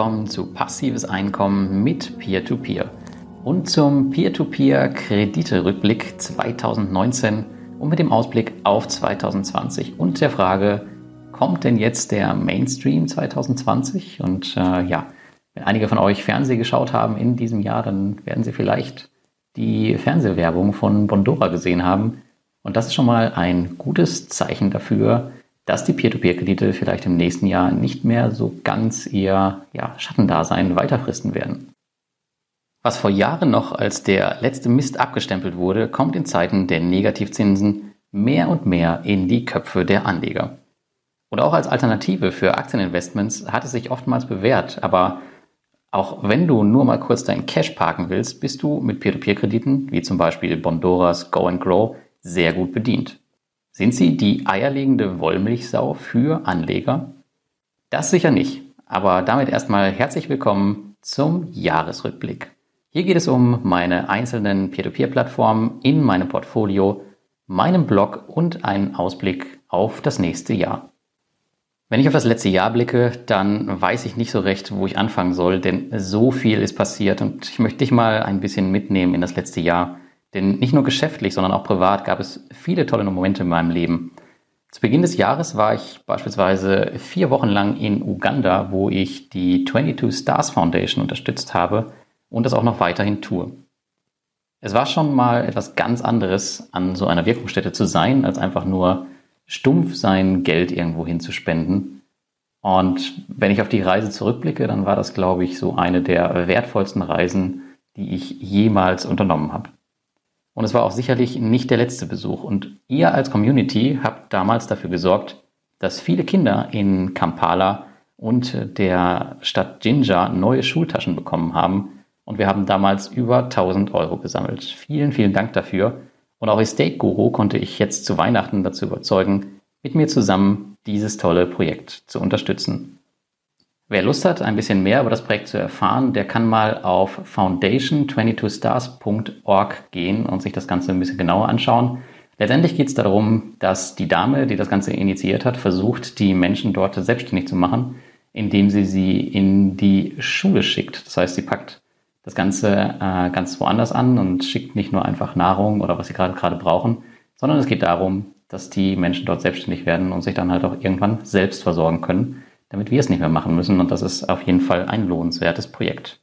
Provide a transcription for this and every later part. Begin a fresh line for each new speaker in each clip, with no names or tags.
Willkommen zu Passives Einkommen mit Peer-to-Peer -Peer und zum Peer-to-Peer-Kredite-Rückblick 2019 und mit dem Ausblick auf 2020 und der Frage, kommt denn jetzt der Mainstream 2020? Und äh, ja, wenn einige von euch Fernseh geschaut haben in diesem Jahr, dann werden sie vielleicht die Fernsehwerbung von Bondora gesehen haben. Und das ist schon mal ein gutes Zeichen dafür, dass die Peer-to-Peer-Kredite vielleicht im nächsten Jahr nicht mehr so ganz ihr ja, Schattendasein weiterfristen werden. Was vor Jahren noch als der letzte Mist abgestempelt wurde, kommt in Zeiten der Negativzinsen mehr und mehr in die Köpfe der Anleger. Und auch als Alternative für Aktieninvestments hat es sich oftmals bewährt, aber auch wenn du nur mal kurz dein Cash parken willst, bist du mit Peer-to-Peer-Krediten, wie zum Beispiel Bondoras Go and Grow, sehr gut bedient. Sind sie die eierlegende Wollmilchsau für Anleger? Das sicher nicht, aber damit erstmal herzlich willkommen zum Jahresrückblick. Hier geht es um meine einzelnen Peer-to-Peer-Plattformen in meinem Portfolio, meinem Blog und einen Ausblick auf das nächste Jahr. Wenn ich auf das letzte Jahr blicke, dann weiß ich nicht so recht, wo ich anfangen soll, denn so viel ist passiert und ich möchte dich mal ein bisschen mitnehmen in das letzte Jahr. Denn nicht nur geschäftlich, sondern auch privat gab es viele tolle Momente in meinem Leben. Zu Beginn des Jahres war ich beispielsweise vier Wochen lang in Uganda, wo ich die 22 Stars Foundation unterstützt habe und das auch noch weiterhin tue. Es war schon mal etwas ganz anderes, an so einer Wirkungsstätte zu sein, als einfach nur stumpf sein Geld irgendwo hinzuspenden. Und wenn ich auf die Reise zurückblicke, dann war das, glaube ich, so eine der wertvollsten Reisen, die ich jemals unternommen habe. Und es war auch sicherlich nicht der letzte Besuch. Und ihr als Community habt damals dafür gesorgt, dass viele Kinder in Kampala und der Stadt Jinja neue Schultaschen bekommen haben. Und wir haben damals über 1000 Euro gesammelt. Vielen, vielen Dank dafür. Und auch Estate Guru konnte ich jetzt zu Weihnachten dazu überzeugen, mit mir zusammen dieses tolle Projekt zu unterstützen. Wer Lust hat, ein bisschen mehr über das Projekt zu erfahren, der kann mal auf foundation22stars.org gehen und sich das Ganze ein bisschen genauer anschauen. Letztendlich geht es darum, dass die Dame, die das Ganze initiiert hat, versucht, die Menschen dort selbstständig zu machen, indem sie sie in die Schule schickt. Das heißt, sie packt das Ganze äh, ganz woanders an und schickt nicht nur einfach Nahrung oder was sie gerade gerade brauchen, sondern es geht darum, dass die Menschen dort selbstständig werden und sich dann halt auch irgendwann selbst versorgen können damit wir es nicht mehr machen müssen. Und das ist auf jeden Fall ein lohnenswertes Projekt.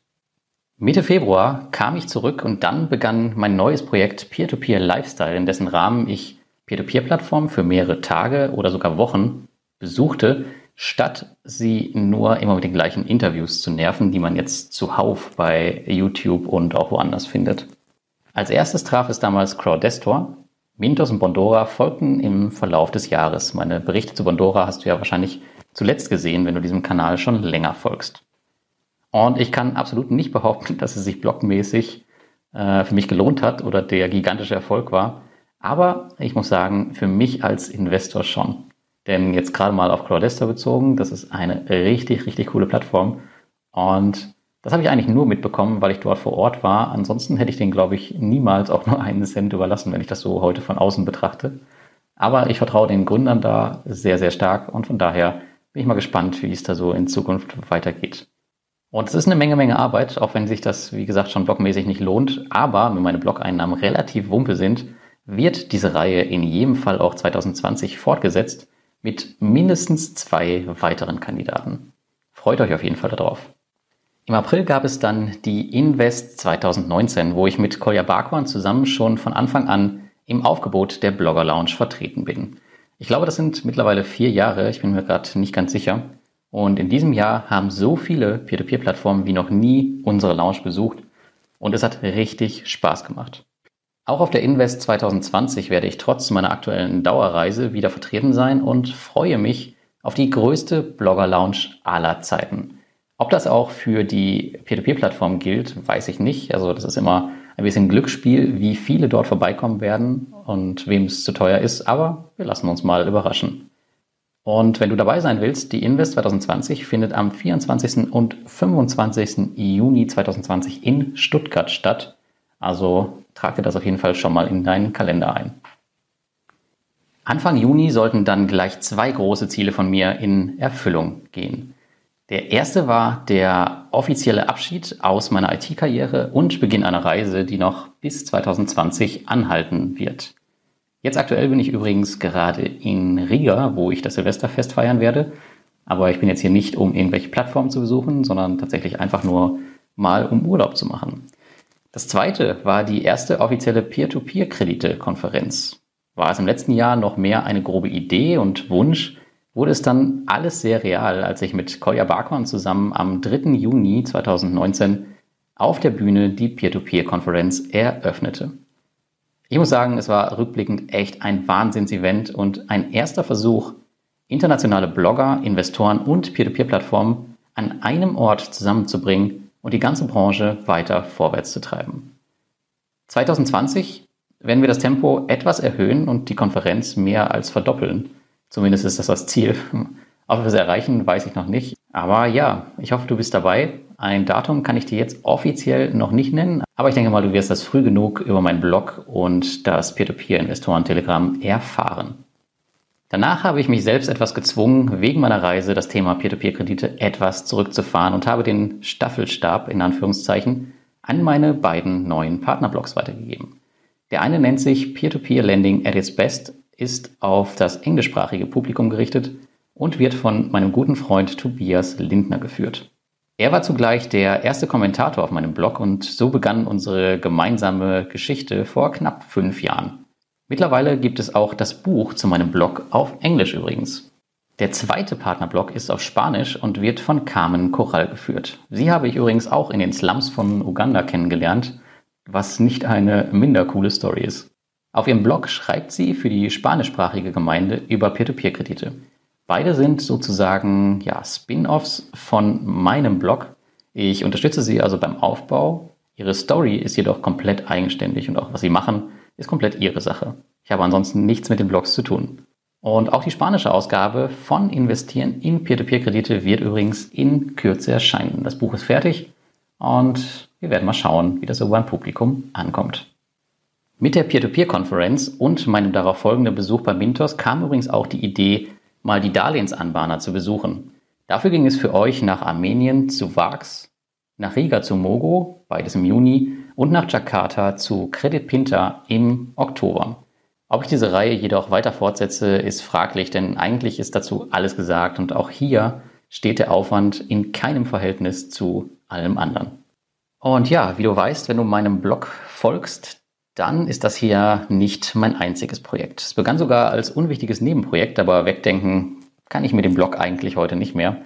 Mitte Februar kam ich zurück und dann begann mein neues Projekt Peer-to-Peer Lifestyle, in dessen Rahmen ich Peer-to-Peer-Plattformen für mehrere Tage oder sogar Wochen besuchte, statt sie nur immer mit den gleichen Interviews zu nerven, die man jetzt zuhauf bei YouTube und auch woanders findet. Als erstes traf es damals Crowdestor. Mintos und Bondora folgten im Verlauf des Jahres. Meine Berichte zu Bondora hast du ja wahrscheinlich zuletzt gesehen, wenn du diesem Kanal schon länger folgst. Und ich kann absolut nicht behaupten, dass es sich blogmäßig äh, für mich gelohnt hat oder der gigantische Erfolg war. Aber ich muss sagen, für mich als Investor schon. Denn jetzt gerade mal auf Crowdestor bezogen, das ist eine richtig, richtig coole Plattform. Und das habe ich eigentlich nur mitbekommen, weil ich dort vor Ort war. Ansonsten hätte ich den, glaube ich, niemals auch nur einen Cent überlassen, wenn ich das so heute von außen betrachte. Aber ich vertraue den Gründern da sehr, sehr stark und von daher bin ich mal gespannt, wie es da so in Zukunft weitergeht. Und es ist eine Menge, Menge Arbeit, auch wenn sich das, wie gesagt, schon blogmäßig nicht lohnt. Aber wenn meine Blog-Einnahmen relativ wumpe sind, wird diese Reihe in jedem Fall auch 2020 fortgesetzt mit mindestens zwei weiteren Kandidaten. Freut euch auf jeden Fall darauf. Im April gab es dann die Invest 2019, wo ich mit Kolja Barkwan zusammen schon von Anfang an im Aufgebot der Blogger Lounge vertreten bin. Ich glaube, das sind mittlerweile vier Jahre, ich bin mir gerade nicht ganz sicher. Und in diesem Jahr haben so viele Peer-to-Peer-Plattformen wie noch nie unsere Lounge besucht und es hat richtig Spaß gemacht. Auch auf der Invest 2020 werde ich trotz meiner aktuellen Dauerreise wieder vertreten sein und freue mich auf die größte Blogger-Lounge aller Zeiten. Ob das auch für die Peer-to-Peer-Plattform gilt, weiß ich nicht. Also das ist immer ein bisschen Glücksspiel, wie viele dort vorbeikommen werden und wem es zu teuer ist, aber wir lassen uns mal überraschen. Und wenn du dabei sein willst, die Invest 2020 findet am 24. und 25. Juni 2020 in Stuttgart statt. Also trag dir das auf jeden Fall schon mal in deinen Kalender ein. Anfang Juni sollten dann gleich zwei große Ziele von mir in Erfüllung gehen. Der erste war der offizielle Abschied aus meiner IT-Karriere und Beginn einer Reise, die noch bis 2020 anhalten wird. Jetzt aktuell bin ich übrigens gerade in Riga, wo ich das Silvesterfest feiern werde. Aber ich bin jetzt hier nicht, um irgendwelche Plattformen zu besuchen, sondern tatsächlich einfach nur mal um Urlaub zu machen. Das zweite war die erste offizielle Peer-to-Peer-Kredite-Konferenz. War es im letzten Jahr noch mehr eine grobe Idee und Wunsch, wurde es dann alles sehr real, als ich mit Kolja Barkmann zusammen am 3. Juni 2019 auf der Bühne die Peer-to-Peer-Konferenz eröffnete. Ich muss sagen, es war rückblickend echt ein Wahnsinnsevent und ein erster Versuch, internationale Blogger, Investoren und Peer-to-Peer-Plattformen an einem Ort zusammenzubringen und die ganze Branche weiter vorwärts zu treiben. 2020 werden wir das Tempo etwas erhöhen und die Konferenz mehr als verdoppeln. Zumindest ist das das Ziel. Ob wir es erreichen, weiß ich noch nicht. Aber ja, ich hoffe, du bist dabei. Ein Datum kann ich dir jetzt offiziell noch nicht nennen, aber ich denke mal, du wirst das früh genug über meinen Blog und das Peer-to-Peer-Investoren-Telegramm erfahren. Danach habe ich mich selbst etwas gezwungen, wegen meiner Reise das Thema Peer-to-Peer-Kredite etwas zurückzufahren und habe den Staffelstab in Anführungszeichen an meine beiden neuen Partnerblogs weitergegeben. Der eine nennt sich Peer-to-Peer Lending at its Best, ist auf das englischsprachige Publikum gerichtet und wird von meinem guten Freund Tobias Lindner geführt. Er war zugleich der erste Kommentator auf meinem Blog und so begann unsere gemeinsame Geschichte vor knapp fünf Jahren. Mittlerweile gibt es auch das Buch zu meinem Blog auf Englisch übrigens. Der zweite Partnerblog ist auf Spanisch und wird von Carmen Corral geführt. Sie habe ich übrigens auch in den Slums von Uganda kennengelernt, was nicht eine minder coole Story ist. Auf ihrem Blog schreibt sie für die spanischsprachige Gemeinde über Peer-to-Peer-Kredite. Beide sind sozusagen ja, Spin-offs von meinem Blog. Ich unterstütze sie also beim Aufbau. Ihre Story ist jedoch komplett eigenständig und auch was sie machen, ist komplett ihre Sache. Ich habe ansonsten nichts mit den Blogs zu tun. Und auch die spanische Ausgabe von Investieren in Peer-to-Peer-Kredite wird übrigens in Kürze erscheinen. Das Buch ist fertig und wir werden mal schauen, wie das so beim Publikum ankommt. Mit der Peer-to-Peer-Konferenz und meinem darauf folgenden Besuch bei Mintos kam übrigens auch die Idee, mal die Darlehensanbahner zu besuchen. Dafür ging es für euch nach Armenien zu VAX, nach Riga zu Mogo, beides im Juni, und nach Jakarta zu Credit Pinta im Oktober. Ob ich diese Reihe jedoch weiter fortsetze, ist fraglich, denn eigentlich ist dazu alles gesagt und auch hier steht der Aufwand in keinem Verhältnis zu allem anderen. Und ja, wie du weißt, wenn du meinem Blog folgst, dann ist das hier nicht mein einziges Projekt. Es begann sogar als unwichtiges Nebenprojekt, aber wegdenken kann ich mit dem Blog eigentlich heute nicht mehr.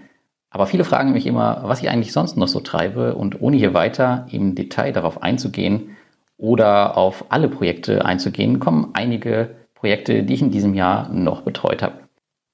Aber viele fragen mich immer, was ich eigentlich sonst noch so treibe und ohne hier weiter im Detail darauf einzugehen oder auf alle Projekte einzugehen, kommen einige Projekte, die ich in diesem Jahr noch betreut habe.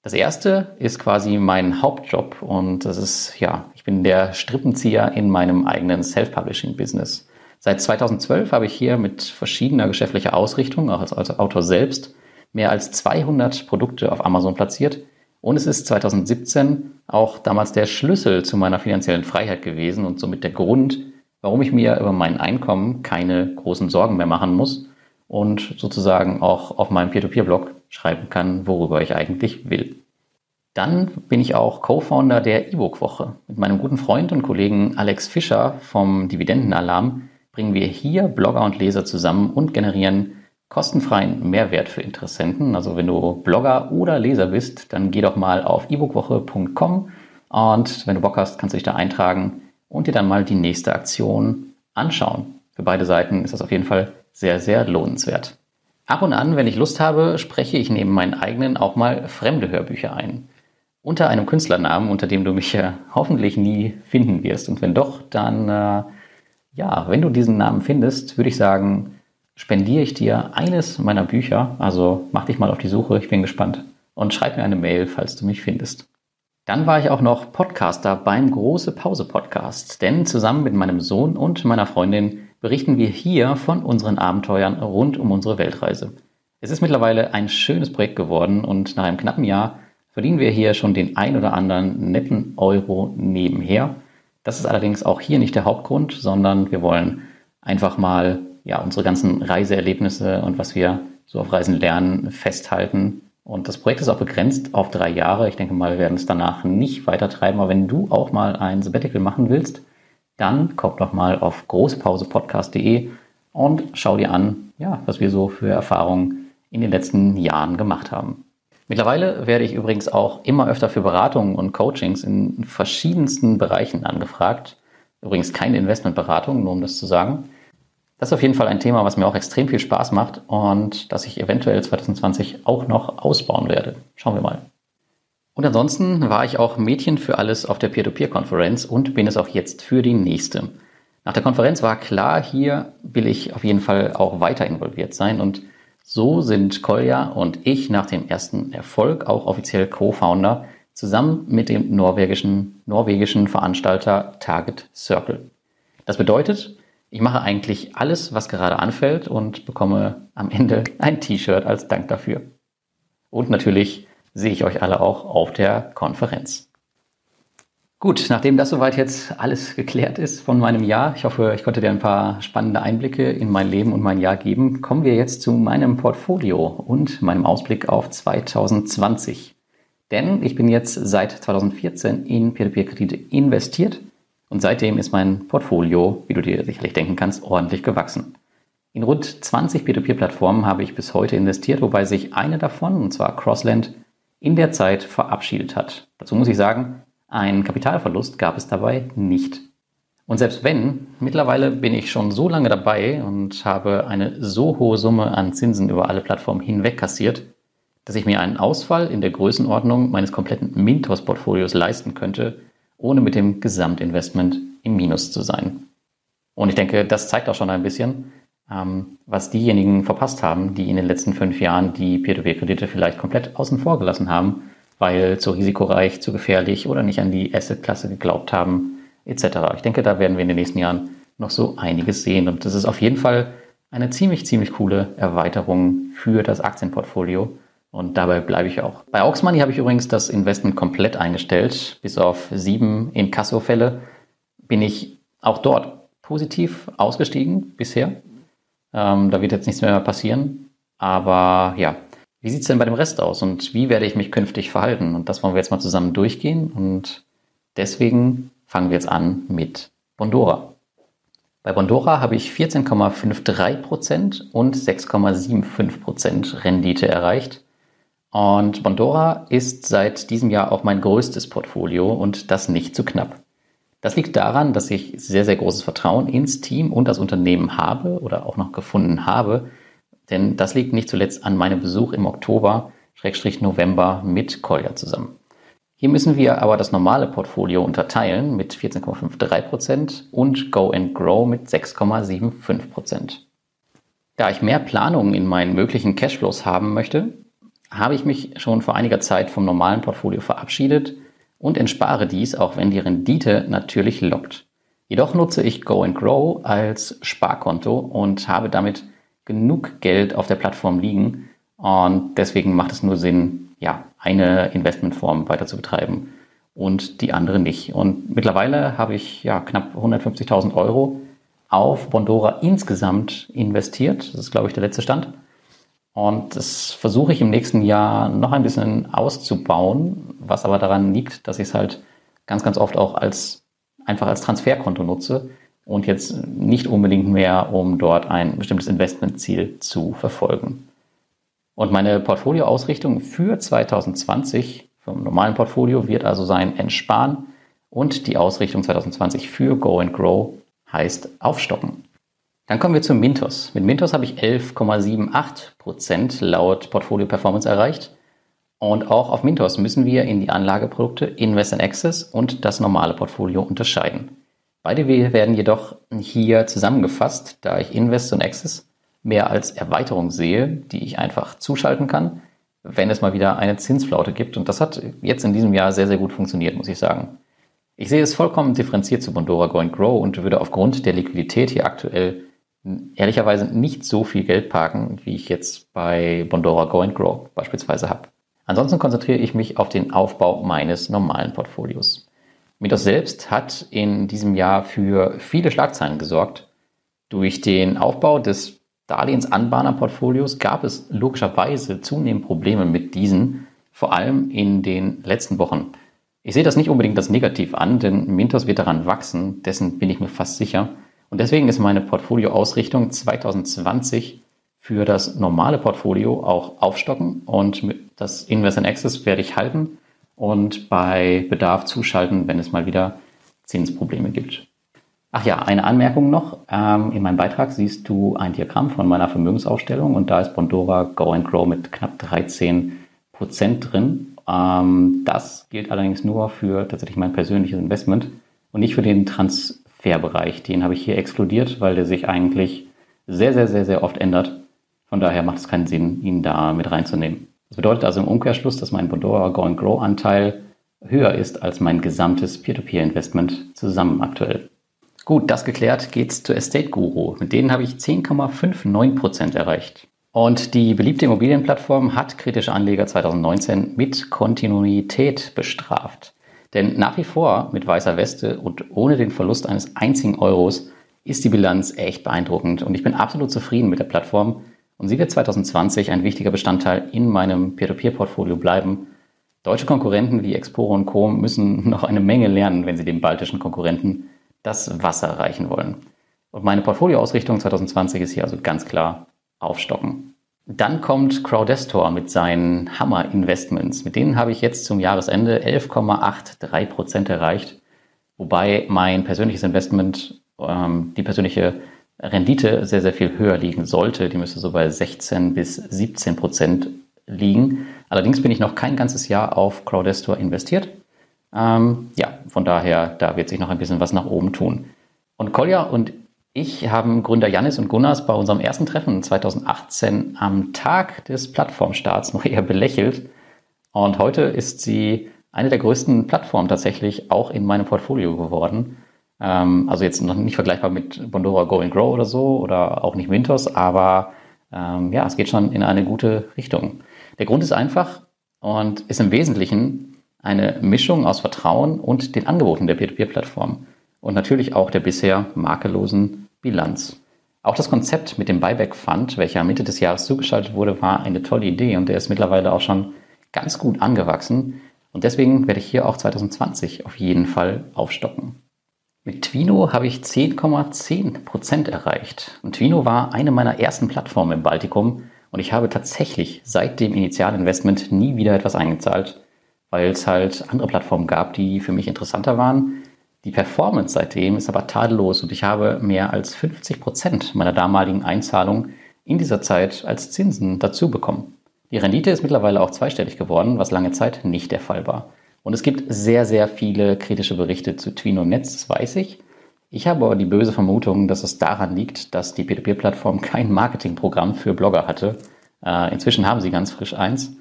Das erste ist quasi mein Hauptjob und das ist, ja, ich bin der Strippenzieher in meinem eigenen Self-Publishing-Business. Seit 2012 habe ich hier mit verschiedener geschäftlicher Ausrichtung, auch als Autor selbst, mehr als 200 Produkte auf Amazon platziert. Und es ist 2017 auch damals der Schlüssel zu meiner finanziellen Freiheit gewesen und somit der Grund, warum ich mir über mein Einkommen keine großen Sorgen mehr machen muss und sozusagen auch auf meinem Peer-to-Peer-Blog schreiben kann, worüber ich eigentlich will. Dann bin ich auch Co-Founder der E-Book-Woche. Mit meinem guten Freund und Kollegen Alex Fischer vom Dividendenalarm bringen wir hier Blogger und Leser zusammen und generieren kostenfreien Mehrwert für Interessenten. Also wenn du Blogger oder Leser bist, dann geh doch mal auf ebookwoche.com und wenn du Bock hast, kannst du dich da eintragen und dir dann mal die nächste Aktion anschauen. Für beide Seiten ist das auf jeden Fall sehr, sehr lohnenswert. Ab und an, wenn ich Lust habe, spreche ich neben meinen eigenen auch mal fremde Hörbücher ein. Unter einem Künstlernamen, unter dem du mich ja hoffentlich nie finden wirst. Und wenn doch, dann äh, ja, wenn du diesen Namen findest, würde ich sagen, spendiere ich dir eines meiner Bücher. Also mach dich mal auf die Suche, ich bin gespannt. Und schreib mir eine Mail, falls du mich findest. Dann war ich auch noch Podcaster beim Große Pause Podcast, denn zusammen mit meinem Sohn und meiner Freundin berichten wir hier von unseren Abenteuern rund um unsere Weltreise. Es ist mittlerweile ein schönes Projekt geworden und nach einem knappen Jahr verdienen wir hier schon den ein oder anderen netten Euro nebenher das ist allerdings auch hier nicht der Hauptgrund, sondern wir wollen einfach mal ja, unsere ganzen Reiseerlebnisse und was wir so auf Reisen lernen, festhalten Und das Projekt ist auch begrenzt auf drei Jahre. Ich denke mal, wir werden es danach nicht weiter treiben. Aber wenn du auch mal ein Sabbatical machen willst, dann komm doch mal auf großpausepodcast.de und schau dir an, ja, was wir so für Erfahrungen in den letzten Jahren gemacht haben. Mittlerweile werde ich übrigens auch immer öfter für Beratungen und Coachings in verschiedensten Bereichen angefragt. Übrigens keine Investmentberatung, nur um das zu sagen. Das ist auf jeden Fall ein Thema, was mir auch extrem viel Spaß macht und das ich eventuell 2020 auch noch ausbauen werde. Schauen wir mal. Und ansonsten war ich auch Mädchen für alles auf der Peer-to-Peer-Konferenz und bin es auch jetzt für die nächste. Nach der Konferenz war klar, hier will ich auf jeden Fall auch weiter involviert sein und so sind Kolja und ich nach dem ersten Erfolg auch offiziell Co-Founder zusammen mit dem norwegischen, norwegischen Veranstalter Target Circle. Das bedeutet, ich mache eigentlich alles, was gerade anfällt und bekomme am Ende ein T-Shirt als Dank dafür. Und natürlich sehe ich euch alle auch auf der Konferenz. Gut, nachdem das soweit jetzt alles geklärt ist von meinem Jahr, ich hoffe, ich konnte dir ein paar spannende Einblicke in mein Leben und mein Jahr geben, kommen wir jetzt zu meinem Portfolio und meinem Ausblick auf 2020. Denn ich bin jetzt seit 2014 in Peer-to-Peer-Kredite investiert und seitdem ist mein Portfolio, wie du dir sicherlich denken kannst, ordentlich gewachsen. In rund 20 Peer-to-Peer-Plattformen habe ich bis heute investiert, wobei sich eine davon, und zwar Crossland, in der Zeit verabschiedet hat. Dazu muss ich sagen, einen Kapitalverlust gab es dabei nicht. Und selbst wenn, mittlerweile bin ich schon so lange dabei und habe eine so hohe Summe an Zinsen über alle Plattformen hinweg kassiert, dass ich mir einen Ausfall in der Größenordnung meines kompletten Mintos-Portfolios leisten könnte, ohne mit dem Gesamtinvestment im Minus zu sein. Und ich denke, das zeigt auch schon ein bisschen, ähm, was diejenigen verpasst haben, die in den letzten fünf Jahren die Peer-to-Peer-Kredite vielleicht komplett außen vor gelassen haben, weil zu risikoreich, zu gefährlich oder nicht an die Asset-Klasse geglaubt haben, etc. Ich denke, da werden wir in den nächsten Jahren noch so einiges sehen. Und das ist auf jeden Fall eine ziemlich, ziemlich coole Erweiterung für das Aktienportfolio. Und dabei bleibe ich auch. Bei Aux Money habe ich übrigens das Investment komplett eingestellt. Bis auf sieben Inkasso-Fälle bin ich auch dort positiv ausgestiegen bisher. Ähm, da wird jetzt nichts mehr passieren. Aber ja, wie sieht es denn bei dem Rest aus und wie werde ich mich künftig verhalten? Und das wollen wir jetzt mal zusammen durchgehen. Und deswegen fangen wir jetzt an mit Bondora. Bei Bondora habe ich 14,53% und 6,75% Rendite erreicht. Und Bondora ist seit diesem Jahr auch mein größtes Portfolio und das nicht zu knapp. Das liegt daran, dass ich sehr, sehr großes Vertrauen ins Team und das Unternehmen habe oder auch noch gefunden habe. Denn das liegt nicht zuletzt an meinem Besuch im Oktober, Schrägstrich November mit Kolja zusammen. Hier müssen wir aber das normale Portfolio unterteilen mit 14,53% und Go and Grow mit 6,75%. Da ich mehr Planungen in meinen möglichen Cashflows haben möchte, habe ich mich schon vor einiger Zeit vom normalen Portfolio verabschiedet und entspare dies, auch wenn die Rendite natürlich lockt. Jedoch nutze ich Go and Grow als Sparkonto und habe damit genug Geld auf der Plattform liegen und deswegen macht es nur Sinn, ja, eine Investmentform weiter zu betreiben und die andere nicht. Und mittlerweile habe ich ja knapp 150.000 Euro auf Bondora insgesamt investiert. Das ist, glaube ich, der letzte Stand. Und das versuche ich im nächsten Jahr noch ein bisschen auszubauen, was aber daran liegt, dass ich es halt ganz, ganz oft auch als einfach als Transferkonto nutze und jetzt nicht unbedingt mehr, um dort ein bestimmtes Investmentziel zu verfolgen. Und meine Portfolioausrichtung für 2020 vom normalen Portfolio wird also sein Entsparen und die Ausrichtung 2020 für Go and Grow heißt Aufstocken. Dann kommen wir zu Mintos. Mit Mintos habe ich 11,78% laut Portfolio Performance erreicht. Und auch auf Mintos müssen wir in die Anlageprodukte Invest in Access und das normale Portfolio unterscheiden. Beide werden jedoch hier zusammengefasst, da ich Invest in Access mehr als Erweiterung sehe, die ich einfach zuschalten kann, wenn es mal wieder eine Zinsflaute gibt. Und das hat jetzt in diesem Jahr sehr, sehr gut funktioniert, muss ich sagen. Ich sehe es vollkommen differenziert zu Bondora Go and Grow und würde aufgrund der Liquidität hier aktuell ehrlicherweise nicht so viel Geld parken, wie ich jetzt bei Bondora Go and Grow beispielsweise habe. Ansonsten konzentriere ich mich auf den Aufbau meines normalen Portfolios. Mitos selbst hat in diesem Jahr für viele Schlagzeilen gesorgt durch den Aufbau des Darlehensanbahner-Portfolios gab es logischerweise zunehmend Probleme mit diesen, vor allem in den letzten Wochen. Ich sehe das nicht unbedingt als negativ an, denn Mintos wird daran wachsen, dessen bin ich mir fast sicher. Und deswegen ist meine Portfolioausrichtung 2020 für das normale Portfolio auch aufstocken und das Invest in Access werde ich halten und bei Bedarf zuschalten, wenn es mal wieder Zinsprobleme gibt. Ach ja, eine Anmerkung noch. Ähm, in meinem Beitrag siehst du ein Diagramm von meiner Vermögensaufstellung und da ist Bondora Go and Grow mit knapp 13 Prozent drin. Ähm, das gilt allerdings nur für tatsächlich mein persönliches Investment und nicht für den Transferbereich. Den habe ich hier exkludiert, weil der sich eigentlich sehr, sehr, sehr, sehr oft ändert. Von daher macht es keinen Sinn, ihn da mit reinzunehmen. Das bedeutet also im Umkehrschluss, dass mein Bondora Go and Grow Anteil höher ist als mein gesamtes Peer-to-Peer-Investment zusammen aktuell. Gut, das geklärt geht's zu Estate Guru. Mit denen habe ich 10,59% erreicht. Und die beliebte Immobilienplattform hat kritische Anleger 2019 mit Kontinuität bestraft. Denn nach wie vor mit weißer Weste und ohne den Verlust eines einzigen Euros ist die Bilanz echt beeindruckend und ich bin absolut zufrieden mit der Plattform und sie wird 2020 ein wichtiger Bestandteil in meinem Peer-to-Peer-Portfolio bleiben. Deutsche Konkurrenten wie Exporo und Co. müssen noch eine Menge lernen, wenn sie den baltischen Konkurrenten das Wasser reichen wollen. Und meine Portfolioausrichtung 2020 ist hier also ganz klar aufstocken. Dann kommt Crowdestor mit seinen Hammer-Investments. Mit denen habe ich jetzt zum Jahresende 11,83 Prozent erreicht, wobei mein persönliches Investment, ähm, die persönliche Rendite sehr, sehr viel höher liegen sollte. Die müsste so bei 16 bis 17 Prozent liegen. Allerdings bin ich noch kein ganzes Jahr auf Crowdestor investiert. Ähm, ja, von daher, da wird sich noch ein bisschen was nach oben tun. Und Kolja und ich haben Gründer Janis und Gunnars bei unserem ersten Treffen 2018 am Tag des Plattformstarts noch eher belächelt. Und heute ist sie eine der größten Plattformen tatsächlich auch in meinem Portfolio geworden. Ähm, also jetzt noch nicht vergleichbar mit Bondora Go and Grow oder so oder auch nicht Mintos, aber ähm, ja, es geht schon in eine gute Richtung. Der Grund ist einfach und ist im Wesentlichen eine Mischung aus Vertrauen und den Angeboten der Peer-to-Peer-Plattform und natürlich auch der bisher makellosen Bilanz. Auch das Konzept mit dem Buyback Fund, welcher Mitte des Jahres zugeschaltet wurde, war eine tolle Idee und der ist mittlerweile auch schon ganz gut angewachsen. Und deswegen werde ich hier auch 2020 auf jeden Fall aufstocken. Mit Twino habe ich 10,10% erreicht. Und Twino war eine meiner ersten Plattformen im Baltikum und ich habe tatsächlich seit dem Initialinvestment nie wieder etwas eingezahlt weil es halt andere Plattformen gab, die für mich interessanter waren. Die Performance seitdem ist aber tadellos und ich habe mehr als 50 Prozent meiner damaligen Einzahlung in dieser Zeit als Zinsen dazu bekommen. Die Rendite ist mittlerweile auch zweistellig geworden, was lange Zeit nicht der Fall war. Und es gibt sehr, sehr viele kritische Berichte zu Twino Netz, das weiß ich. Ich habe aber die böse Vermutung, dass es daran liegt, dass die P2P-Plattform kein Marketingprogramm für Blogger hatte. Äh, inzwischen haben sie ganz frisch eins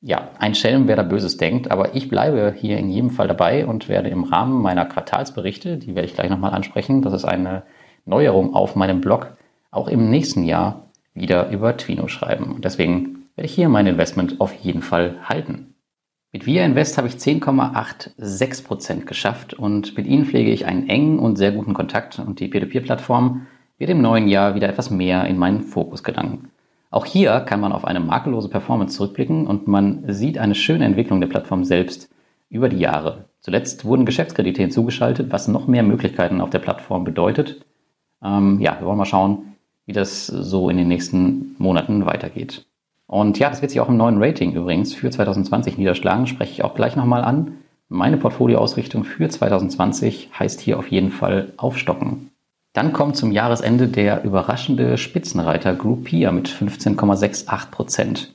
ja, ein Schelm, wer da Böses denkt, aber ich bleibe hier in jedem Fall dabei und werde im Rahmen meiner Quartalsberichte, die werde ich gleich nochmal ansprechen, das ist eine Neuerung auf meinem Blog, auch im nächsten Jahr wieder über Twino schreiben. Und deswegen werde ich hier mein Investment auf jeden Fall halten. Mit Via Invest habe ich 10,86 Prozent geschafft und mit ihnen pflege ich einen engen und sehr guten Kontakt und die Peer-to-Peer-Plattform wird im neuen Jahr wieder etwas mehr in meinen Fokus gelangen. Auch hier kann man auf eine makellose Performance zurückblicken und man sieht eine schöne Entwicklung der Plattform selbst über die Jahre. Zuletzt wurden Geschäftskredite hinzugeschaltet, was noch mehr Möglichkeiten auf der Plattform bedeutet. Ähm, ja, wir wollen mal schauen, wie das so in den nächsten Monaten weitergeht. Und ja, das wird sich auch im neuen Rating übrigens für 2020 niederschlagen, spreche ich auch gleich nochmal an. Meine Portfolioausrichtung für 2020 heißt hier auf jeden Fall aufstocken. Dann kommt zum Jahresende der überraschende Spitzenreiter Groupia mit 15,68 Prozent.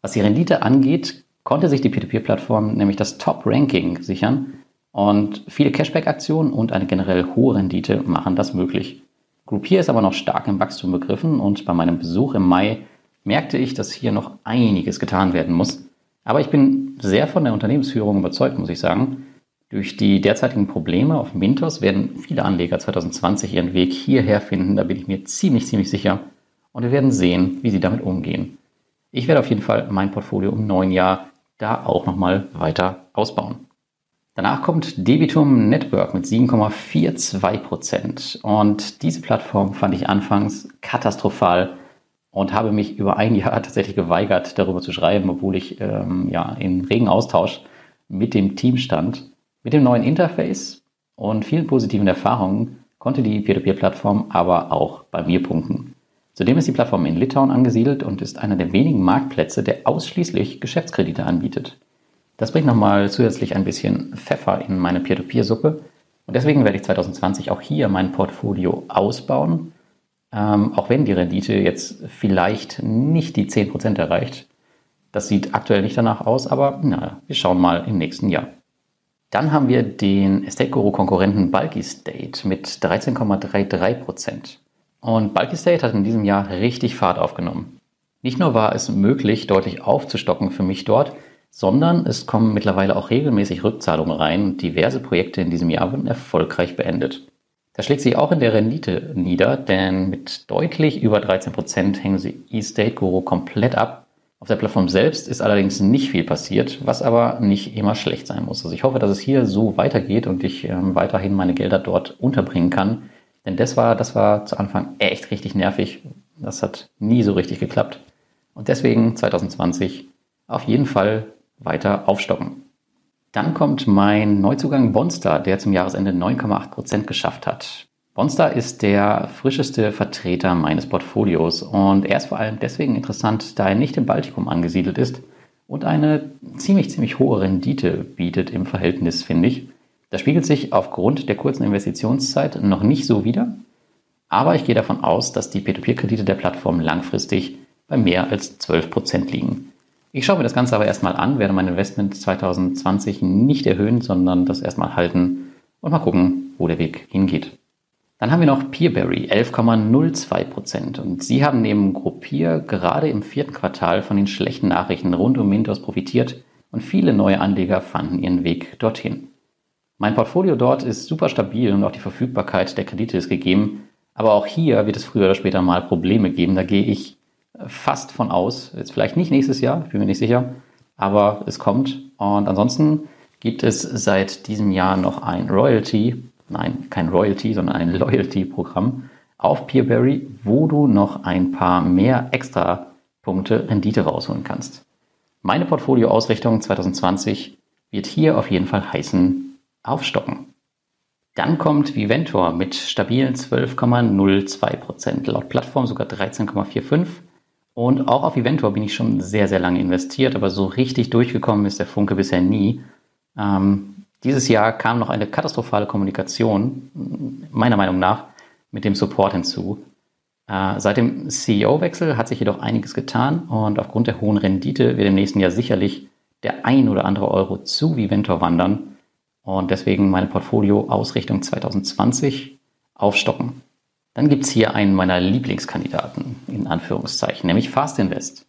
Was die Rendite angeht, konnte sich die P2P-Plattform nämlich das Top-Ranking sichern und viele Cashback-Aktionen und eine generell hohe Rendite machen das möglich. Groupier ist aber noch stark im Wachstum begriffen und bei meinem Besuch im Mai merkte ich, dass hier noch einiges getan werden muss. Aber ich bin sehr von der Unternehmensführung überzeugt, muss ich sagen. Durch die derzeitigen Probleme auf Mintos werden viele Anleger 2020 ihren Weg hierher finden, da bin ich mir ziemlich, ziemlich sicher. Und wir werden sehen, wie sie damit umgehen. Ich werde auf jeden Fall mein Portfolio im neuen Jahr da auch nochmal weiter ausbauen. Danach kommt Debitum Network mit 7,42 Prozent. Und diese Plattform fand ich anfangs katastrophal und habe mich über ein Jahr tatsächlich geweigert, darüber zu schreiben, obwohl ich ähm, ja in regen Austausch mit dem Team stand. Mit dem neuen Interface und vielen positiven Erfahrungen konnte die Peer-to-Peer-Plattform aber auch bei mir punkten. Zudem ist die Plattform in Litauen angesiedelt und ist einer der wenigen Marktplätze, der ausschließlich Geschäftskredite anbietet. Das bringt nochmal zusätzlich ein bisschen Pfeffer in meine Peer-to-Peer-Suppe. Und deswegen werde ich 2020 auch hier mein Portfolio ausbauen, ähm, auch wenn die Rendite jetzt vielleicht nicht die 10% erreicht. Das sieht aktuell nicht danach aus, aber na, wir schauen mal im nächsten Jahr. Dann haben wir den Estate Guru Konkurrenten Bulky State mit 13,33%. Und Bulky State hat in diesem Jahr richtig Fahrt aufgenommen. Nicht nur war es möglich, deutlich aufzustocken für mich dort, sondern es kommen mittlerweile auch regelmäßig Rückzahlungen rein und diverse Projekte in diesem Jahr wurden erfolgreich beendet. Das schlägt sich auch in der Rendite nieder, denn mit deutlich über 13 Prozent hängen sie eState Guru komplett ab. Auf der Plattform selbst ist allerdings nicht viel passiert, was aber nicht immer schlecht sein muss. Also ich hoffe, dass es hier so weitergeht und ich ähm, weiterhin meine Gelder dort unterbringen kann. Denn das war, das war zu Anfang echt richtig nervig. Das hat nie so richtig geklappt. Und deswegen 2020 auf jeden Fall weiter aufstocken. Dann kommt mein Neuzugang Bonster, der zum Jahresende 9,8 Prozent geschafft hat. Bonster ist der frischeste Vertreter meines Portfolios und er ist vor allem deswegen interessant, da er nicht im Baltikum angesiedelt ist und eine ziemlich, ziemlich hohe Rendite bietet im Verhältnis, finde ich. Das spiegelt sich aufgrund der kurzen Investitionszeit noch nicht so wider, aber ich gehe davon aus, dass die P2P-Kredite der Plattform langfristig bei mehr als 12 Prozent liegen. Ich schaue mir das Ganze aber erstmal an, werde mein Investment 2020 nicht erhöhen, sondern das erstmal halten und mal gucken, wo der Weg hingeht. Dann haben wir noch Peerberry, 11,02% Und sie haben neben Gruppier gerade im vierten Quartal von den schlechten Nachrichten rund um Mintos profitiert und viele neue Anleger fanden ihren Weg dorthin. Mein Portfolio dort ist super stabil und auch die Verfügbarkeit der Kredite ist gegeben. Aber auch hier wird es früher oder später mal Probleme geben. Da gehe ich fast von aus. Jetzt vielleicht nicht nächstes Jahr, ich bin mir nicht sicher, aber es kommt. Und ansonsten gibt es seit diesem Jahr noch ein Royalty, nein, kein Royalty, sondern ein Loyalty-Programm auf Peerberry, wo du noch ein paar mehr extra Punkte Rendite rausholen kannst. Meine Portfolioausrichtung 2020 wird hier auf jeden Fall heißen, aufstocken. Dann kommt Viventor mit stabilen 12,02%, laut Plattform sogar 13,45%. Und auch auf Eventor bin ich schon sehr, sehr lange investiert, aber so richtig durchgekommen ist der Funke bisher nie. Ähm, dieses Jahr kam noch eine katastrophale Kommunikation, meiner Meinung nach, mit dem Support hinzu. Äh, seit dem CEO-Wechsel hat sich jedoch einiges getan und aufgrund der hohen Rendite wird im nächsten Jahr sicherlich der ein oder andere Euro zu Viventor wandern und deswegen meine Portfolio-Ausrichtung 2020 aufstocken. Dann gibt's hier einen meiner Lieblingskandidaten, in Anführungszeichen, nämlich Fast Invest.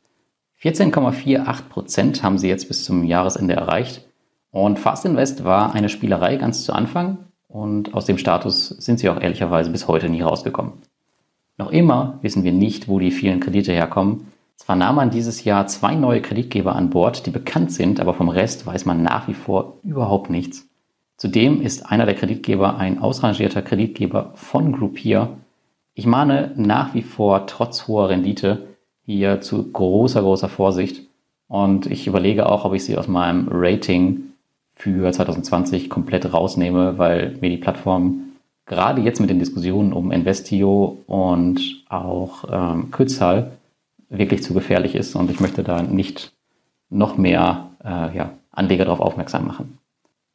14,48 Prozent haben sie jetzt bis zum Jahresende erreicht. Und Fast Invest war eine Spielerei ganz zu Anfang und aus dem Status sind sie auch ehrlicherweise bis heute nie rausgekommen. Noch immer wissen wir nicht, wo die vielen Kredite herkommen. Zwar nahm man dieses Jahr zwei neue Kreditgeber an Bord, die bekannt sind, aber vom Rest weiß man nach wie vor überhaupt nichts. Zudem ist einer der Kreditgeber ein ausrangierter Kreditgeber von Groupier, ich mahne nach wie vor trotz hoher Rendite hier zu großer, großer Vorsicht. Und ich überlege auch, ob ich sie aus meinem Rating für 2020 komplett rausnehme, weil mir die Plattform gerade jetzt mit den Diskussionen um Investio und auch ähm, Kützal wirklich zu gefährlich ist und ich möchte da nicht noch mehr äh, ja, Anleger darauf aufmerksam machen.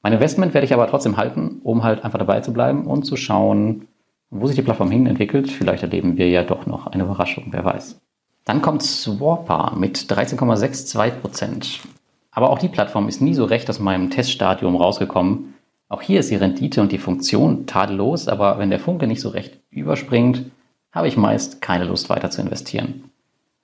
Mein Investment werde ich aber trotzdem halten, um halt einfach dabei zu bleiben und zu schauen, wo sich die Plattform hin entwickelt, vielleicht erleben wir ja doch noch eine Überraschung, wer weiß. Dann kommt Swapper mit 13,62% Aber auch die Plattform ist nie so recht aus meinem Teststadium rausgekommen. Auch hier ist die Rendite und die Funktion tadellos, aber wenn der Funke nicht so recht überspringt, habe ich meist keine Lust weiter zu investieren.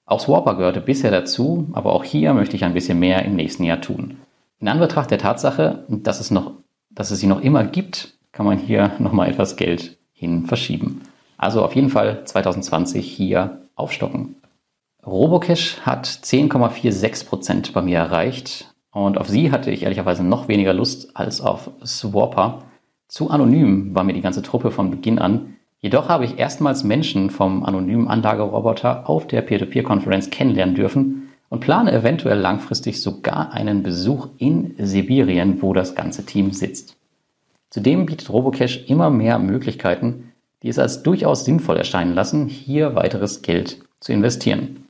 Auch Swapper gehörte bisher dazu, aber auch hier möchte ich ein bisschen mehr im nächsten Jahr tun. In Anbetracht der Tatsache, dass es, noch, dass es sie noch immer gibt, kann man hier nochmal etwas Geld hin verschieben. Also auf jeden Fall 2020 hier aufstocken. Robocash hat 10,46% bei mir erreicht Und auf sie hatte ich ehrlicherweise noch weniger Lust als auf Swapper. Zu anonym war mir die ganze Truppe von Beginn an. Jedoch habe ich erstmals Menschen vom anonymen Anlageroboter auf der Peer-to-Peer-Konferenz kennenlernen dürfen und plane eventuell langfristig sogar einen Besuch in Sibirien, wo das ganze Team sitzt. Zudem bietet Robocash immer mehr Möglichkeiten, die es als durchaus sinnvoll erscheinen lassen, hier weiteres Geld zu investieren.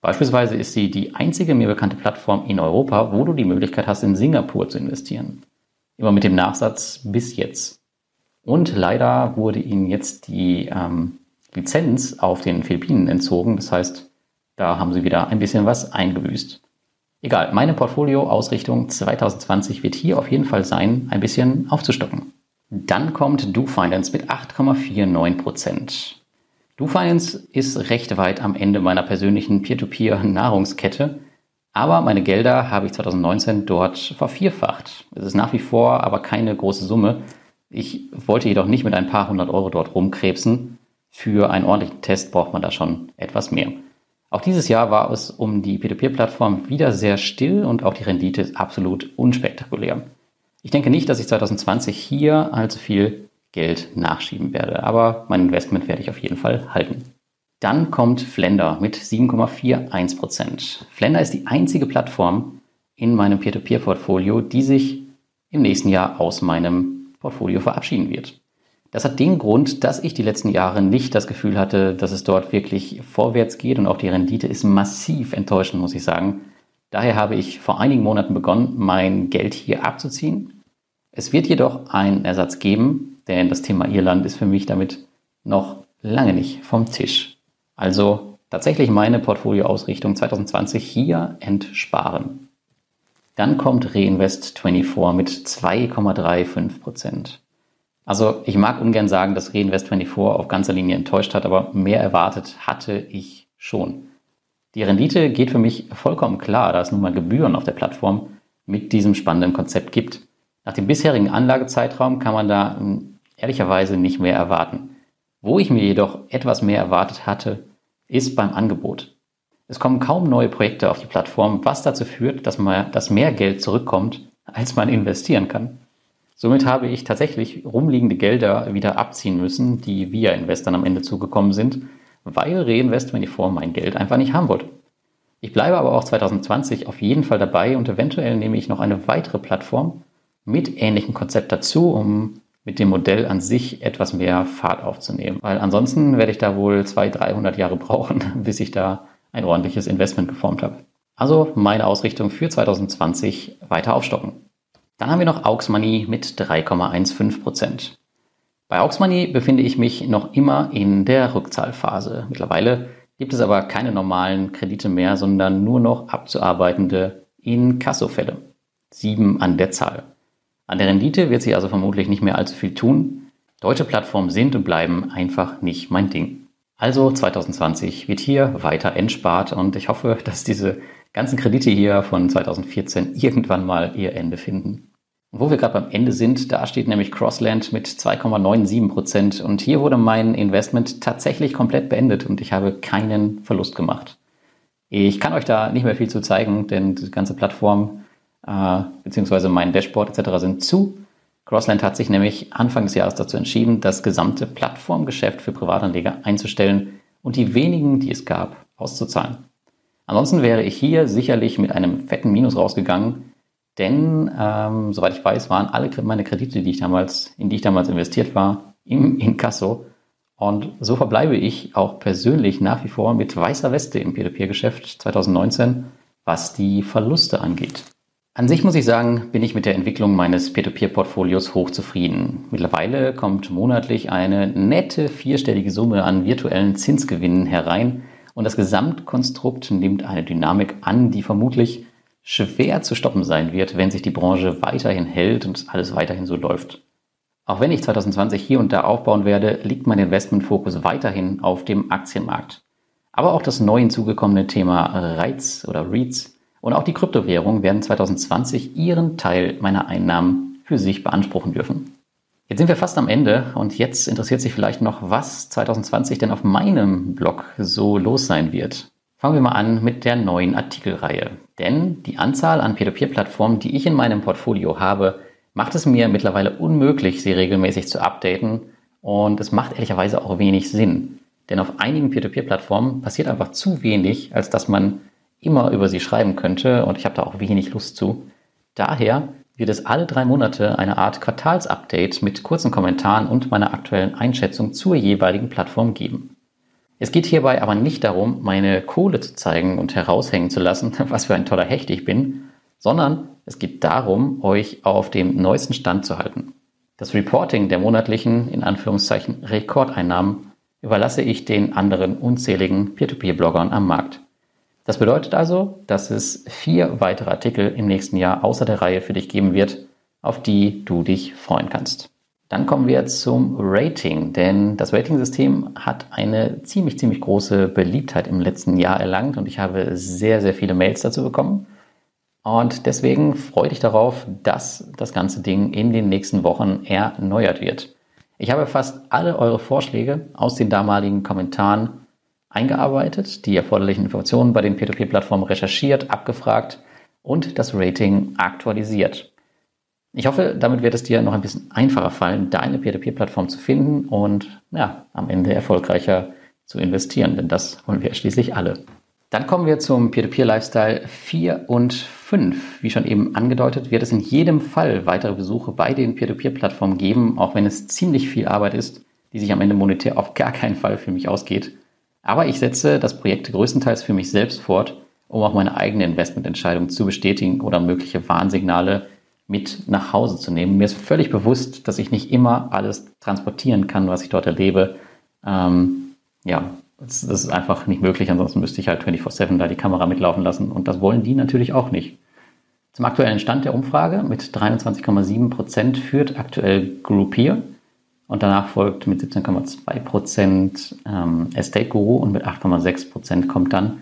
Beispielsweise ist sie die einzige mir bekannte Plattform in Europa, wo du die Möglichkeit hast, in Singapur zu investieren. Immer mit dem Nachsatz bis jetzt. Und leider wurde ihnen jetzt die ähm, Lizenz auf den Philippinen entzogen. Das heißt, da haben sie wieder ein bisschen was eingebüßt. Egal, meine Portfolio-Ausrichtung 2020 wird hier auf jeden Fall sein, ein bisschen aufzustocken. Dann kommt DoFinance mit 8,49%. DoFinance ist recht weit am Ende meiner persönlichen Peer-to-Peer-Nahrungskette, aber meine Gelder habe ich 2019 dort vervierfacht. Es ist nach wie vor aber keine große Summe. Ich wollte jedoch nicht mit ein paar hundert Euro dort rumkrebsen. Für einen ordentlichen Test braucht man da schon etwas mehr. Auch dieses Jahr war es um die P2P-Plattform wieder sehr still und auch die Rendite ist absolut unspektakulär. Ich denke nicht, dass ich 2020 hier allzu viel Geld nachschieben werde, aber mein Investment werde ich auf jeden Fall halten. Dann kommt Flender mit 7,41%. Flender ist die einzige Plattform in meinem Peer-to-Peer-Portfolio, die sich im nächsten Jahr aus meinem Portfolio verabschieden wird. Das hat den Grund, dass ich die letzten Jahre nicht das Gefühl hatte, dass es dort wirklich vorwärts geht und auch die Rendite ist massiv enttäuschend, muss ich sagen. Daher habe ich vor einigen Monaten begonnen, mein Geld hier abzuziehen. Es wird jedoch einen Ersatz geben, denn das Thema Irland ist für mich damit noch lange nicht vom Tisch. Also tatsächlich meine Portfolioausrichtung 2020 hier entsparen. Dann kommt Reinvest24 mit 2,35 Prozent. Also ich mag ungern sagen, dass Reinvest24 auf ganzer Linie enttäuscht hat, aber mehr erwartet hatte ich schon. Die Rendite geht für mich vollkommen klar, da es nun mal Gebühren auf der Plattform mit diesem spannenden Konzept gibt. Nach dem bisherigen Anlagezeitraum kann man da hm, ehrlicherweise nicht mehr erwarten. Wo ich mir jedoch etwas mehr erwartet hatte, ist beim Angebot. Es kommen kaum neue Projekte auf die Plattform, was dazu führt, dass, man, dass mehr Geld zurückkommt, als man investieren kann. Somit habe ich tatsächlich rumliegende Gelder wieder abziehen müssen, die via Investern am Ende zugekommen sind, weil Reinvest24 mein Geld einfach nicht haben wollte. Ich bleibe aber auch 2020 auf jeden Fall dabei und eventuell nehme ich noch eine weitere Plattform mit ähnlichem Konzept dazu, um mit dem Modell an sich etwas mehr Fahrt aufzunehmen. Weil ansonsten werde ich da wohl 200, 300 Jahre brauchen, bis ich da ein ordentliches Investment geformt habe. Also meine Ausrichtung für 2020 weiter aufstocken. Dann haben wir noch Aux Money mit 3,15 Prozent. Bei Aux Money befinde ich mich noch immer in der Rückzahlphase. Mittlerweile gibt es aber keine normalen Kredite mehr, sondern nur noch abzuarbeitende Inkassofälle. Sieben an der Zahl. An der Rendite wird sich also vermutlich nicht mehr allzu viel tun. Deutsche Plattformen sind und bleiben einfach nicht mein Ding. Also 2020 wird hier weiter entspart und ich hoffe, dass diese ganzen Kredite hier von 2014 irgendwann mal ihr Ende finden. Und wo wir gerade beim Ende sind, da steht nämlich Crossland mit 2,97 Prozent und hier wurde mein Investment tatsächlich komplett beendet und ich habe keinen Verlust gemacht. Ich kann euch da nicht mehr viel zu zeigen, denn die ganze Plattform äh, bzw. mein Dashboard etc. sind zu. Crossland hat sich nämlich Anfang des Jahres dazu entschieden, das gesamte Plattformgeschäft für Privatanleger einzustellen und die wenigen, die es gab, auszuzahlen. Ansonsten wäre ich hier sicherlich mit einem fetten Minus rausgegangen, denn ähm, soweit ich weiß, waren alle meine Kredite, die ich damals, in die ich damals investiert war, im Inkasso. Und so verbleibe ich auch persönlich nach wie vor mit weißer Weste im Peer-to-Peer-Geschäft 2019, was die Verluste angeht. An sich muss ich sagen, bin ich mit der Entwicklung meines Peer-to-Peer-Portfolios hochzufrieden. Mittlerweile kommt monatlich eine nette vierstellige Summe an virtuellen Zinsgewinnen herein, und das Gesamtkonstrukt nimmt eine Dynamik an, die vermutlich schwer zu stoppen sein wird, wenn sich die Branche weiterhin hält und alles weiterhin so läuft. Auch wenn ich 2020 hier und da aufbauen werde, liegt mein Investmentfokus weiterhin auf dem Aktienmarkt. Aber auch das neu hinzugekommene Thema Reiz oder REITs und auch die Kryptowährung werden 2020 ihren Teil meiner Einnahmen für sich beanspruchen dürfen. Jetzt sind wir fast am Ende und jetzt interessiert sich vielleicht noch, was 2020 denn auf meinem Blog so los sein wird. Fangen wir mal an mit der neuen Artikelreihe. Denn die Anzahl an Peer-to-Peer-Plattformen, die ich in meinem Portfolio habe, macht es mir mittlerweile unmöglich, sie regelmäßig zu updaten. Und es macht ehrlicherweise auch wenig Sinn. Denn auf einigen Peer-to-Peer-Plattformen passiert einfach zu wenig, als dass man immer über sie schreiben könnte. Und ich habe da auch wenig Lust zu. Daher wird es alle drei Monate eine Art Quartalsupdate mit kurzen Kommentaren und meiner aktuellen Einschätzung zur jeweiligen Plattform geben. Es geht hierbei aber nicht darum, meine Kohle zu zeigen und heraushängen zu lassen, was für ein toller Hecht ich bin, sondern es geht darum, euch auf dem neuesten Stand zu halten. Das Reporting der monatlichen, in Anführungszeichen, Rekordeinnahmen überlasse ich den anderen unzähligen Peer-to-Peer-Bloggern am Markt. Das bedeutet also, dass es vier weitere Artikel im nächsten Jahr außer der Reihe für dich geben wird, auf die du dich freuen kannst. Dann kommen wir zum Rating, denn das Rating-System hat eine ziemlich, ziemlich große Beliebtheit im letzten Jahr erlangt und ich habe sehr, sehr viele Mails dazu bekommen. Und deswegen freue ich darauf, dass das ganze Ding in den nächsten Wochen erneuert wird. Ich habe fast alle eure Vorschläge aus den damaligen Kommentaren eingearbeitet, die erforderlichen Informationen bei den P2P-Plattformen recherchiert, abgefragt und das Rating aktualisiert. Ich hoffe, damit wird es dir noch ein bisschen einfacher fallen, deine Peer-to-Peer-Plattform zu finden und ja, am Ende erfolgreicher zu investieren, denn das wollen wir schließlich alle. Dann kommen wir zum Peer-to-Peer-Lifestyle 4 und 5. Wie schon eben angedeutet, wird es in jedem Fall weitere Besuche bei den Peer-to-Peer-Plattformen geben, auch wenn es ziemlich viel Arbeit ist, die sich am Ende monetär auf gar keinen Fall für mich ausgeht. Aber ich setze das Projekt größtenteils für mich selbst fort, um auch meine eigene Investmententscheidung zu bestätigen oder mögliche Warnsignale mit nach Hause zu nehmen. Mir ist völlig bewusst, dass ich nicht immer alles transportieren kann, was ich dort erlebe. Ähm, ja, das, das, ist einfach nicht möglich. Ansonsten müsste ich halt 24-7 da die Kamera mitlaufen lassen. Und das wollen die natürlich auch nicht. Zum aktuellen Stand der Umfrage mit 23,7 Prozent führt aktuell Groupier. Und danach folgt mit 17,2 Prozent ähm, Estate Guru und mit 8,6 Prozent kommt dann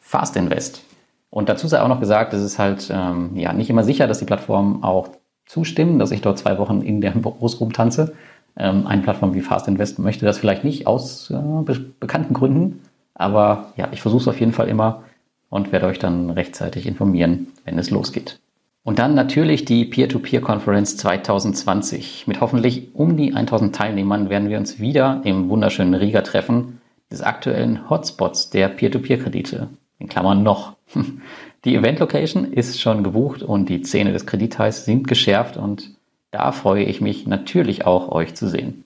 Fast Invest. Und dazu sei auch noch gesagt, es ist halt ähm, ja nicht immer sicher, dass die Plattformen auch zustimmen, dass ich dort zwei Wochen in deren Büros rumtanze. Ähm, eine Plattform wie Fast Invest möchte das vielleicht nicht aus äh, be bekannten Gründen, aber ja, ich versuche es auf jeden Fall immer und werde euch dann rechtzeitig informieren, wenn es losgeht. Und dann natürlich die Peer-to-Peer-Konferenz 2020. Mit hoffentlich um die 1000 Teilnehmern werden wir uns wieder im wunderschönen Riga treffen, des aktuellen Hotspots der Peer-to-Peer-Kredite in Klammern noch. Die Event-Location ist schon gebucht und die Zähne des Kredithais sind geschärft und da freue ich mich natürlich auch, euch zu sehen.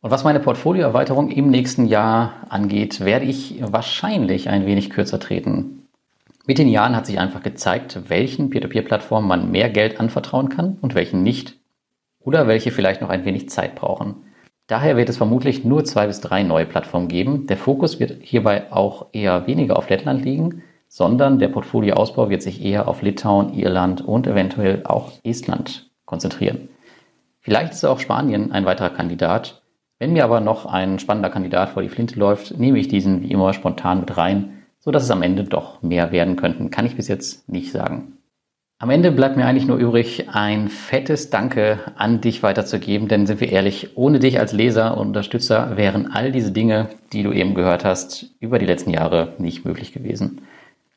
Und was meine Portfolioerweiterung im nächsten Jahr angeht, werde ich wahrscheinlich ein wenig kürzer treten. Mit den Jahren hat sich einfach gezeigt, welchen Peer-to-Peer-Plattformen man mehr Geld anvertrauen kann und welchen nicht. Oder welche vielleicht noch ein wenig Zeit brauchen. Daher wird es vermutlich nur zwei bis drei neue Plattformen geben. Der Fokus wird hierbei auch eher weniger auf Lettland liegen, sondern der Portfolioausbau wird sich eher auf Litauen, Irland und eventuell auch Estland konzentrieren. Vielleicht ist auch Spanien ein weiterer Kandidat. Wenn mir aber noch ein spannender Kandidat vor die Flinte läuft, nehme ich diesen wie immer spontan mit rein, sodass es am Ende doch mehr werden könnten. Kann ich bis jetzt nicht sagen. Am Ende bleibt mir eigentlich nur übrig, ein fettes Danke an dich weiterzugeben, denn sind wir ehrlich, ohne dich als Leser und Unterstützer wären all diese Dinge, die du eben gehört hast, über die letzten Jahre nicht möglich gewesen.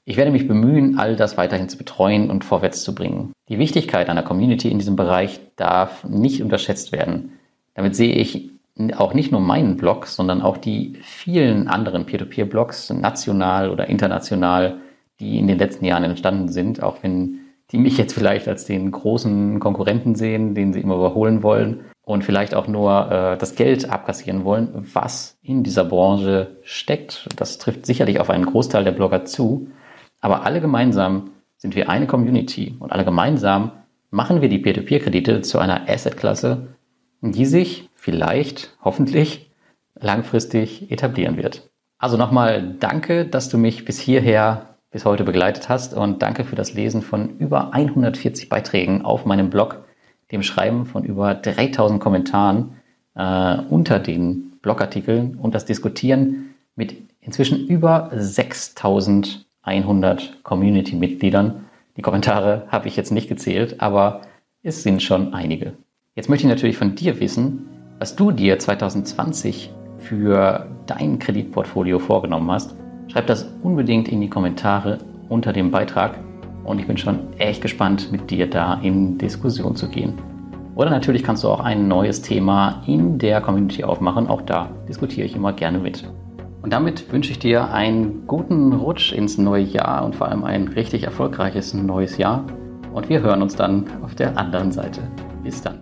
Ich werde mich bemühen, all das weiterhin zu betreuen und vorwärts zu bringen. Die Wichtigkeit einer Community in diesem Bereich darf nicht unterschätzt werden. Damit sehe ich auch nicht nur meinen Blog, sondern auch die vielen anderen Peer-to-Peer-Blogs, national oder international, die in den letzten Jahren entstanden sind, auch wenn die mich jetzt vielleicht als den großen Konkurrenten sehen, den sie immer überholen wollen und vielleicht auch nur äh, das Geld abkassieren wollen, was in dieser Branche steckt. Das trifft sicherlich auf einen Großteil der Blogger zu. Aber alle gemeinsam sind wir eine Community und alle gemeinsam machen wir die Peer-to-Peer-Kredite zu einer Asset-Klasse, die sich vielleicht, hoffentlich, langfristig etablieren wird. Also nochmal danke, dass du mich bis hierher bis heute begleitet hast und danke für das Lesen von über 140 Beiträgen auf meinem Blog, dem Schreiben von über 3000 Kommentaren äh, unter den Blogartikeln und das Diskutieren mit inzwischen über 6100 Community-Mitgliedern. Die Kommentare habe ich jetzt nicht gezählt, aber es sind schon einige. Jetzt möchte ich natürlich von dir wissen, was du dir 2020 für dein Kreditportfolio vorgenommen hast Schreib das unbedingt in die Kommentare unter dem Beitrag und ich bin schon echt gespannt, mit dir da in Diskussion zu gehen. Oder natürlich kannst du auch ein neues Thema in der Community aufmachen. Auch da diskutiere ich immer gerne mit. Und damit wünsche ich dir einen guten Rutsch ins neue Jahr und vor allem ein richtig erfolgreiches neues Jahr. Und wir hören uns dann auf der anderen Seite. Bis dann.